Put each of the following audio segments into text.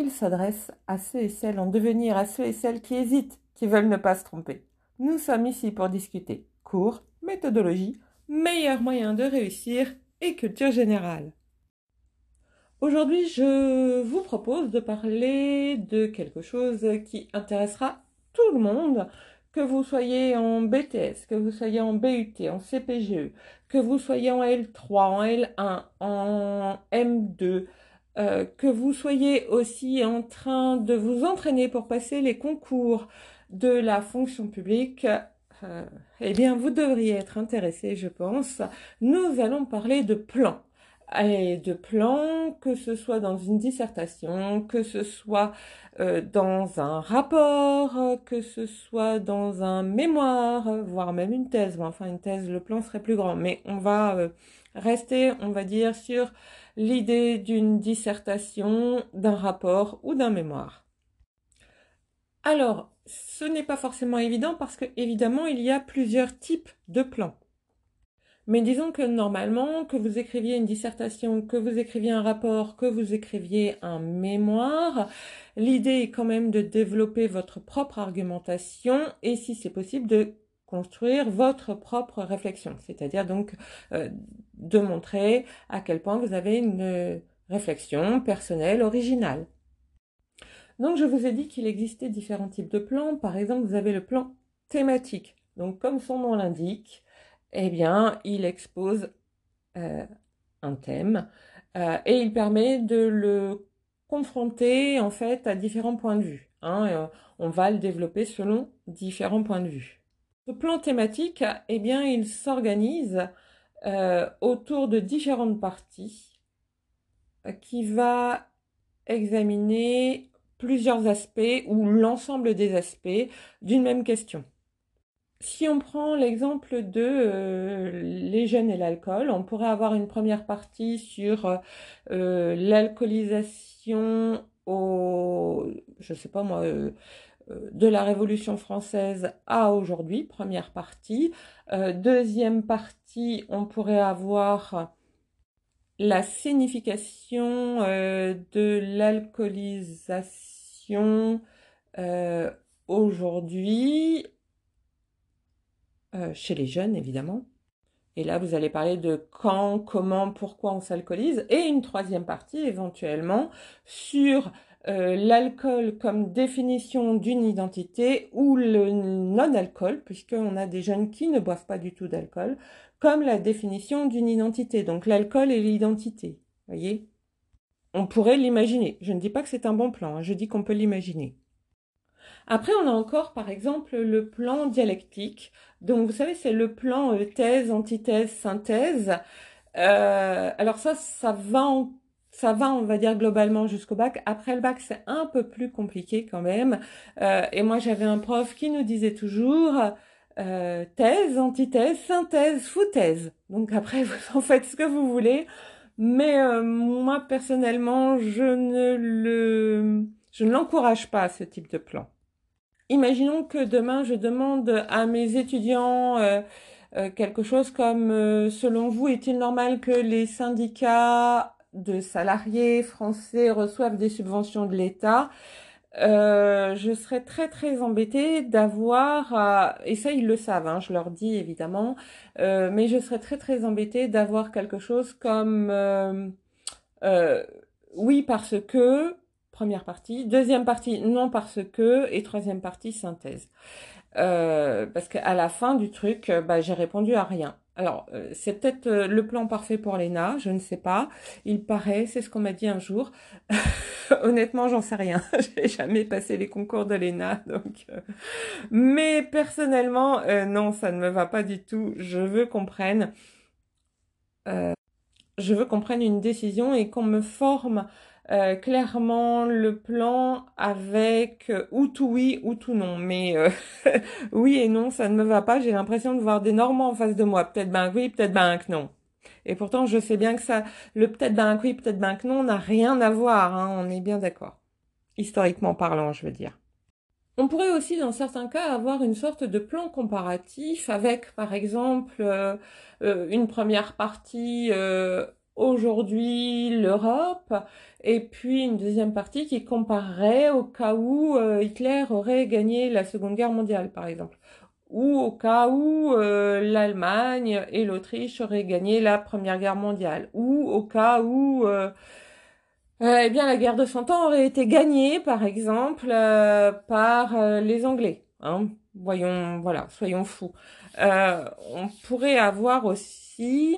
Il s'adresse à ceux et celles en devenir, à ceux et celles qui hésitent, qui veulent ne pas se tromper. Nous sommes ici pour discuter cours, méthodologie, meilleurs moyens de réussir et culture générale. Aujourd'hui, je vous propose de parler de quelque chose qui intéressera tout le monde, que vous soyez en BTS, que vous soyez en BUT, en CPGE, que vous soyez en L3, en L1, en M2, euh, que vous soyez aussi en train de vous entraîner pour passer les concours de la fonction publique, euh, eh bien, vous devriez être intéressé, je pense. Nous allons parler de plans. Et de plans, que ce soit dans une dissertation, que ce soit euh, dans un rapport, que ce soit dans un mémoire, voire même une thèse. enfin, une thèse, le plan serait plus grand. Mais on va rester, on va dire, sur l'idée d'une dissertation, d'un rapport ou d'un mémoire. Alors, ce n'est pas forcément évident parce que évidemment il y a plusieurs types de plans. Mais disons que normalement, que vous écriviez une dissertation, que vous écriviez un rapport, que vous écriviez un mémoire, l'idée est quand même de développer votre propre argumentation et si c'est possible de construire votre propre réflexion, c'est-à-dire donc euh, de montrer à quel point vous avez une réflexion personnelle originale. Donc je vous ai dit qu'il existait différents types de plans. Par exemple, vous avez le plan thématique. Donc comme son nom l'indique, eh bien, il expose euh, un thème euh, et il permet de le confronter en fait à différents points de vue. Hein, on va le développer selon différents points de vue. Ce plan thématique, eh bien, il s'organise euh, autour de différentes parties euh, qui va examiner plusieurs aspects ou l'ensemble des aspects d'une même question. Si on prend l'exemple de euh, les jeunes et l'alcool, on pourrait avoir une première partie sur l'alcoolisation au, je sais pas moi, de la Révolution française à aujourd'hui, première partie. Euh, deuxième partie, on pourrait avoir la signification euh, de l'alcoolisation euh, aujourd'hui chez les jeunes, évidemment. Et là, vous allez parler de quand, comment, pourquoi on s'alcoolise. Et une troisième partie, éventuellement, sur euh, l'alcool comme définition d'une identité ou le non-alcool, puisqu'on a des jeunes qui ne boivent pas du tout d'alcool, comme la définition d'une identité. Donc l'alcool et l'identité. Voyez? On pourrait l'imaginer. Je ne dis pas que c'est un bon plan, hein. je dis qu'on peut l'imaginer. Après, on a encore, par exemple, le plan dialectique. Donc, vous savez, c'est le plan euh, thèse, antithèse, synthèse. Euh, alors ça, ça va en ça va, on va dire globalement jusqu'au bac. Après le bac, c'est un peu plus compliqué quand même. Euh, et moi, j'avais un prof qui nous disait toujours euh, thèse, antithèse, synthèse, foutaise. Donc après, vous en faites ce que vous voulez. Mais euh, moi, personnellement, je ne le, je ne l'encourage pas ce type de plan. Imaginons que demain, je demande à mes étudiants quelque chose comme, selon vous, est-il normal que les syndicats de salariés français reçoivent des subventions de l'État, euh, je serais très très embêtée d'avoir, et ça ils le savent, hein, je leur dis évidemment, euh, mais je serais très très embêtée d'avoir quelque chose comme euh, oui parce que, première partie, deuxième partie non parce que, et troisième partie synthèse. parce qu'à la fin du truc, bah, j'ai répondu à rien. Alors, euh, c'est peut-être euh, le plan parfait pour l'ENA, je ne sais pas. Il paraît, c'est ce qu'on m'a dit un jour. Honnêtement, j'en sais rien. J'ai jamais passé les concours de l'ENA, donc. Euh, mais personnellement, non, ça ne me va pas du tout. Je veux qu'on prenne, je veux qu'on prenne une décision et qu'on me forme euh, clairement le plan avec ou tout oui ou tout non. Mais oui et non, ça ne me va pas. J'ai l'impression de voir des Normands en face de moi. Peut-être ben oui, peut-être ben que non. Et pourtant, je sais bien que ça, le peut-être ben oui, peut-être ben que non, n'a rien à voir. Hein, on est bien d'accord. Historiquement parlant, je veux dire. On pourrait aussi, dans certains cas, avoir une sorte de plan comparatif avec, par exemple, euh, euh, une première partie euh, aujourd'hui l'Europe et puis une deuxième partie qui comparerait au cas où Hitler aurait gagné la Seconde Guerre mondiale, par exemple, ou au cas où l'Allemagne et l'Autriche auraient gagné la Première Guerre mondiale, ou au cas où euh, eh bien, la guerre de Cent Ans aurait été gagnée, par exemple, euh, par euh, les Anglais. Hein. Voyons, voilà, soyons fous. on pourrait avoir aussi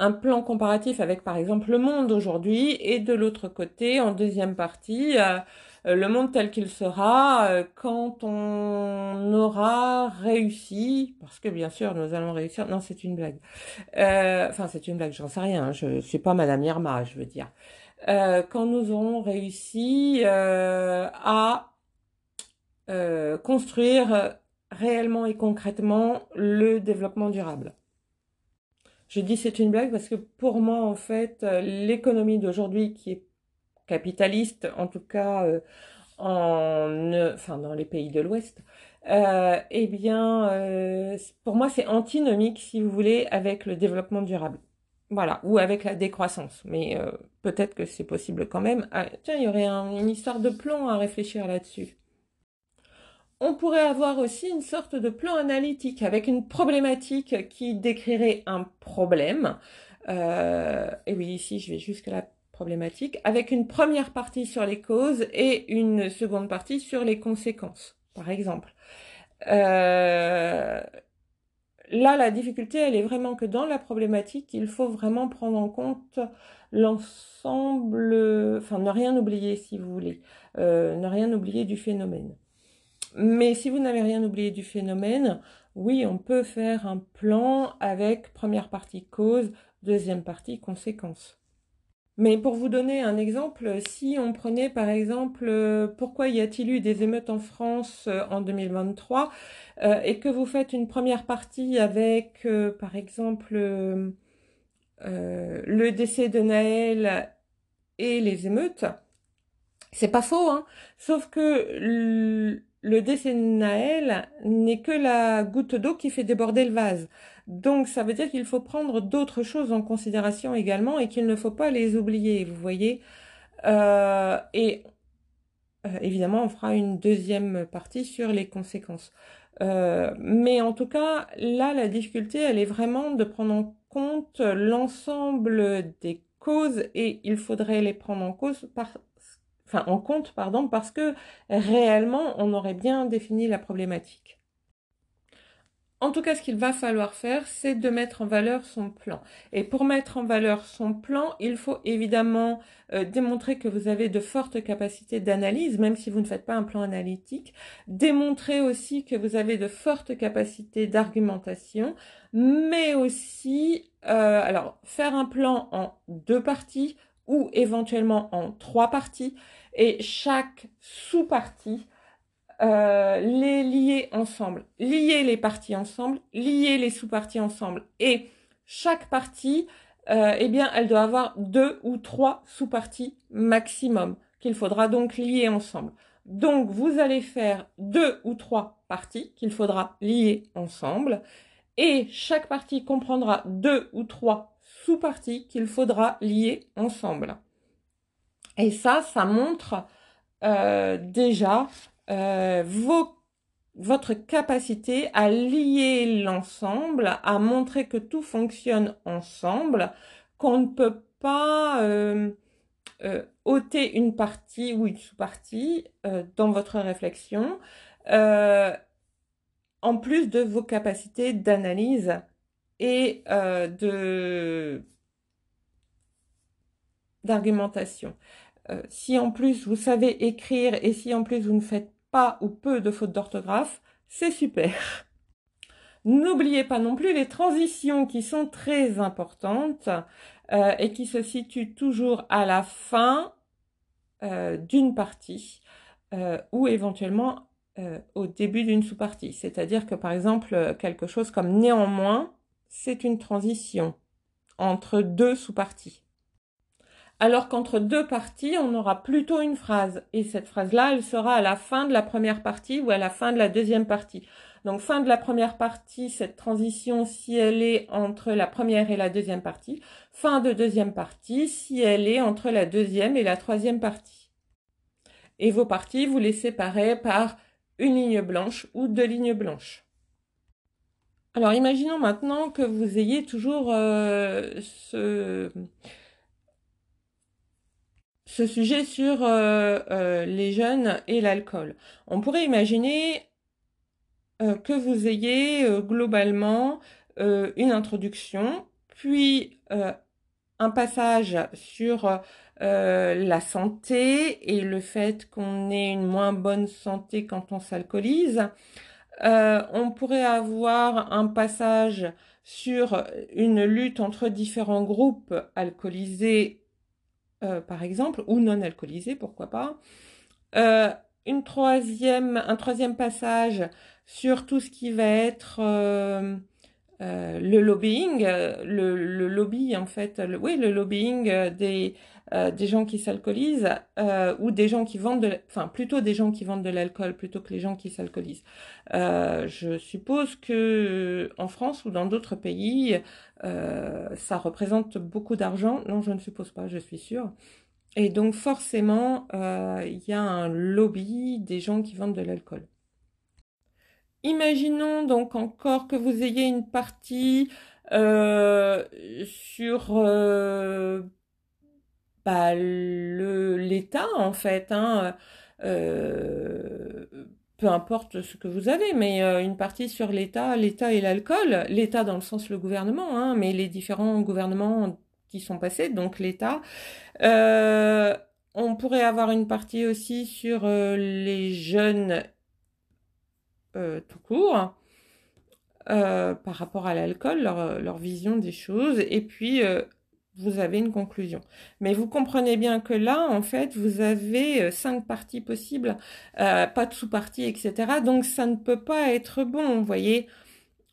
un plan comparatif avec, par exemple, le monde aujourd'hui, et de l'autre côté, en deuxième partie, le monde tel qu'il sera quand on aura réussi, parce que bien sûr, nous allons réussir. Non, c'est une blague. Enfin, c'est une blague, j'en sais rien. Hein. Je suis pas Madame Irma, je veux dire. Euh, quand nous aurons réussi euh, à euh, construire réellement et concrètement le développement durable. Je dis c'est une blague parce que pour moi, en fait, l'économie d'aujourd'hui qui est capitaliste, en tout cas en, enfin, dans les pays de l'Ouest, eh bien, pour moi, c'est antinomique, si vous voulez, avec le développement durable. Voilà, ou avec la décroissance. Mais euh, peut-être que c'est possible quand même. Ah, tiens, il y aurait une histoire de plan à réfléchir là-dessus. On pourrait avoir aussi une sorte de plan analytique avec une problématique qui décrirait un problème. Euh, et oui, ici, je vais jusqu'à la problématique, avec une première partie sur les causes et une seconde partie sur les conséquences, par exemple. Euh, là, la difficulté, elle est vraiment que dans la problématique, il faut vraiment prendre en compte l'ensemble, enfin ne rien oublier si vous voulez, euh, ne rien oublier du phénomène. Mais si vous n'avez rien oublié du phénomène, oui, on peut faire un plan avec première partie cause, deuxième partie conséquence. Mais pour vous donner un exemple, si on prenait par exemple euh, pourquoi y a-t-il eu des émeutes en France euh, en 2023 euh, et que vous faites une première partie avec par exemple le décès de Naël et les émeutes, c'est pas faux, hein sauf que le décès de Naël n'est que la goutte d'eau qui fait déborder le vase. Donc ça veut dire qu'il faut prendre d'autres choses en considération également et qu'il ne faut pas les oublier, vous voyez. Euh, et euh, évidemment, on fera une deuxième partie sur les conséquences. Euh, mais en tout cas, là, la difficulté, elle est vraiment de prendre en compte l'ensemble des causes et il faudrait les prendre en cause par, enfin en compte pardon parce que réellement on aurait bien défini la problématique. En tout cas, ce qu'il va falloir faire, c'est de mettre en valeur son plan. Et pour mettre en valeur son plan, il faut évidemment euh, démontrer que vous avez de fortes capacités d'analyse, même si vous ne faites pas un plan analytique. Démontrer aussi que vous avez de fortes capacités d'argumentation, mais aussi, euh, alors, faire un plan en deux parties ou éventuellement en trois parties et chaque sous-partie, euh, les lier ensemble, lier les parties ensemble, lier les sous-parties ensemble. Et chaque partie, euh, eh bien, elle doit avoir deux ou trois sous-parties maximum qu'il faudra donc lier ensemble. Donc, vous allez faire deux ou trois parties qu'il faudra lier ensemble. Et chaque partie comprendra deux ou trois sous-parties qu'il faudra lier ensemble. Et ça, ça montre euh, déjà euh, votre capacité à lier l'ensemble, à montrer que tout fonctionne ensemble, qu'on ne peut pas euh, ôter une partie ou une sous-partie dans votre réflexion, en plus de vos capacités d'analyse et de d'argumentation. Euh, si en plus vous savez écrire et si en plus vous ne faites pas ou peu de fautes d'orthographe, c'est super. N'oubliez pas non plus les transitions qui sont très importantes euh, et qui se situent toujours à la fin d'une partie ou éventuellement au début d'une sous-partie. C'est-à-dire que par exemple, quelque chose comme néanmoins, c'est une transition entre deux sous-parties. Alors qu'entre deux parties, on aura plutôt une phrase. Et cette phrase-là, elle sera à la fin de la première partie ou à la fin de la deuxième partie. Donc fin de la première partie, cette transition, si elle est entre la première et la deuxième partie. Fin de deuxième partie, si elle est entre la deuxième et la troisième partie. Et vos parties, vous les séparez par une ligne blanche ou deux lignes blanches. Alors imaginons maintenant que vous ayez toujours euh, ce, ce, sujet sur euh, euh, les jeunes et l'alcool. On pourrait imaginer que vous ayez globalement une introduction, puis un passage sur la santé et le fait qu'on ait une moins bonne santé quand on s'alcoolise. Euh, on pourrait avoir un passage sur une lutte entre différents groupes alcoolisés, euh, par exemple, ou non alcoolisés, pourquoi pas. Euh, une troisième, un troisième passage sur tout ce qui va être le lobbying, le, lobby en fait, oui, le lobbying des euh, des gens qui s'alcoolisent euh, ou des gens qui vendent de, enfin plutôt des gens qui vendent de l'alcool plutôt que les gens qui s'alcoolisent. Euh, je suppose que en France ou dans d'autres pays, ça représente beaucoup d'argent. Non, je ne suppose pas, je suis sûre. Et donc forcément, il y a un lobby des gens qui vendent de l'alcool. Imaginons donc encore que vous ayez une partie sur bah, l'État en fait. Hein, euh, peu importe ce que vous avez, mais euh, une partie sur l'État, l'État et l'alcool, l'État dans le sens le gouvernement, hein, mais les différents gouvernements qui sont passés, donc l'État. Euh, on pourrait avoir une partie aussi sur les jeunes tout court. par rapport à l'alcool, leur, leur, vision des choses, et puis vous avez une conclusion. Mais vous comprenez bien que là, en fait, vous avez euh, cinq parties possibles, euh, pas de sous-parties, etc. Donc ça ne peut pas être bon, vous voyez.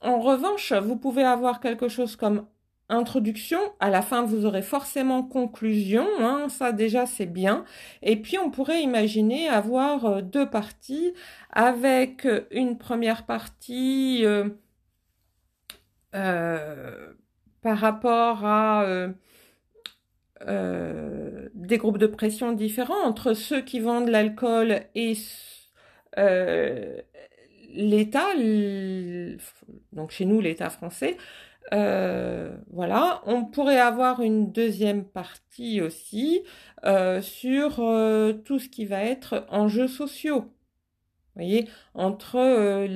En revanche, vous pouvez avoir quelque chose comme introduction. À la fin, vous aurez forcément conclusion. Hein, ça déjà, c'est bien. Et puis, on pourrait imaginer avoir euh, deux parties avec une première partie par rapport à euh, des groupes de pression différents entre ceux qui vendent l'alcool et euh, l'État, donc chez nous l'État français. Euh, voilà, on pourrait avoir une deuxième partie aussi sur tout ce qui va être enjeux sociaux. Vous voyez, entre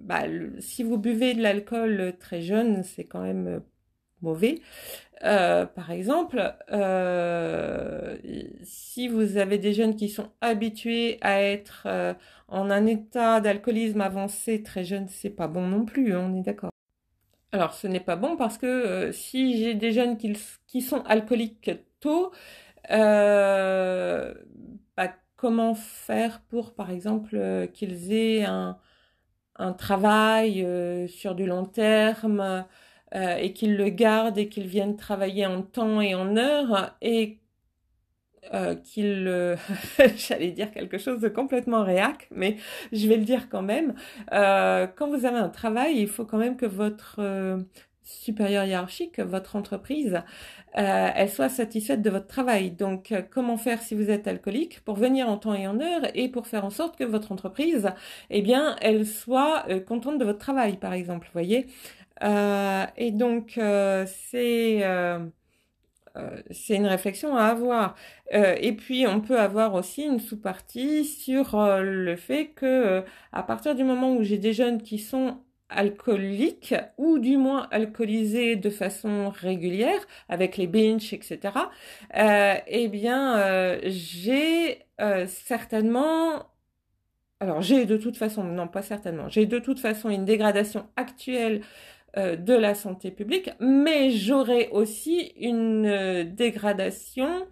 bah, si vous buvez de l'alcool très jeune, c'est quand même mauvais. Euh, par exemple, euh, si vous avez des jeunes qui sont habitués à être euh, en un état d'alcoolisme avancé très jeune, c'est pas bon non plus, hein, on est d'accord. Alors, ce n'est pas bon parce que si j'ai des jeunes qui, sont alcooliques tôt, bah, comment faire pour, par exemple, qu'ils aient un travail sur du long terme euh, et qu'ils le gardent et qu'ils viennent travailler en temps et en heure et euh, qu'ils, euh, j'allais dire quelque chose de complètement réac, mais je vais le dire quand même. Euh, quand vous avez un travail, il faut quand même que votre supérieur hiérarchique, votre entreprise, elle soit satisfaite de votre travail. Donc, comment faire si vous êtes alcoolique pour venir en temps et en heure et pour faire en sorte que votre entreprise, eh bien, elle soit contente de votre travail, par exemple. Voyez, euh, et donc, euh, c'est euh, c'est une réflexion à avoir. et puis, on peut avoir aussi une sous-partie sur le fait que, à partir du moment où j'ai des jeunes qui sont alcooliques ou du moins alcoolisés de façon régulière avec les binges, etc. eh bien, j'ai certainement alors j'ai de toute façon, non pas certainement, j'ai de toute façon une dégradation actuelle euh, de la santé publique, mais j'aurai aussi une euh, dégradation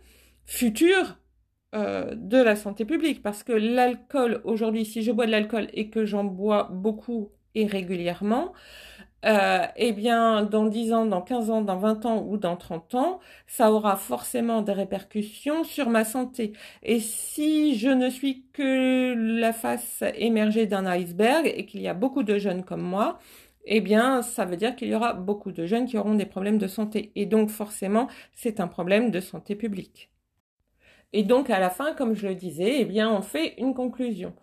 future euh, de la santé publique. Parce que l'alcool, aujourd'hui, si je bois de l'alcool et que j'en bois beaucoup et régulièrement, euh, eh bien, dans 10 ans, dans 15 ans, dans 20 ans ou dans 30 ans, ça aura forcément des répercussions sur ma santé. Et si je ne suis que la face émergée d'un iceberg et qu'il y a beaucoup de jeunes comme moi, eh bien, ça veut dire qu'il y aura beaucoup de jeunes qui auront des problèmes de santé. Et donc, forcément, c'est un problème de santé publique. Et donc, à la fin, comme je le disais, eh bien, on fait une conclusion.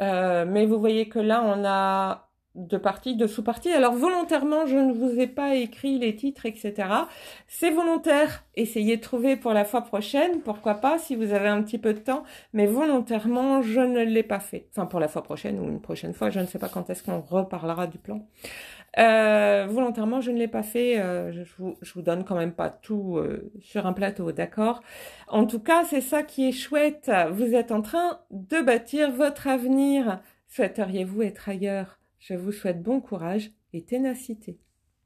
Euh, mais vous voyez que là, on a de parties, de sous-parties. Alors volontairement, je ne vous ai pas écrit les titres, etc. C'est volontaire. Essayez de trouver pour la fois prochaine, pourquoi pas, si vous avez un petit peu de temps. Mais volontairement, je ne l'ai pas fait. Enfin, pour la fois prochaine ou une prochaine fois, je ne sais pas quand est-ce qu'on reparlera du plan. Euh, volontairement, je ne l'ai pas fait. Euh, je, vous, vous donne quand même pas tout euh, sur un plateau, d'accord? En tout cas, c'est ça qui est chouette. Vous êtes en train de bâtir votre avenir. Souhaiteriez-vous être ailleurs? Je vous souhaite bon courage et ténacité.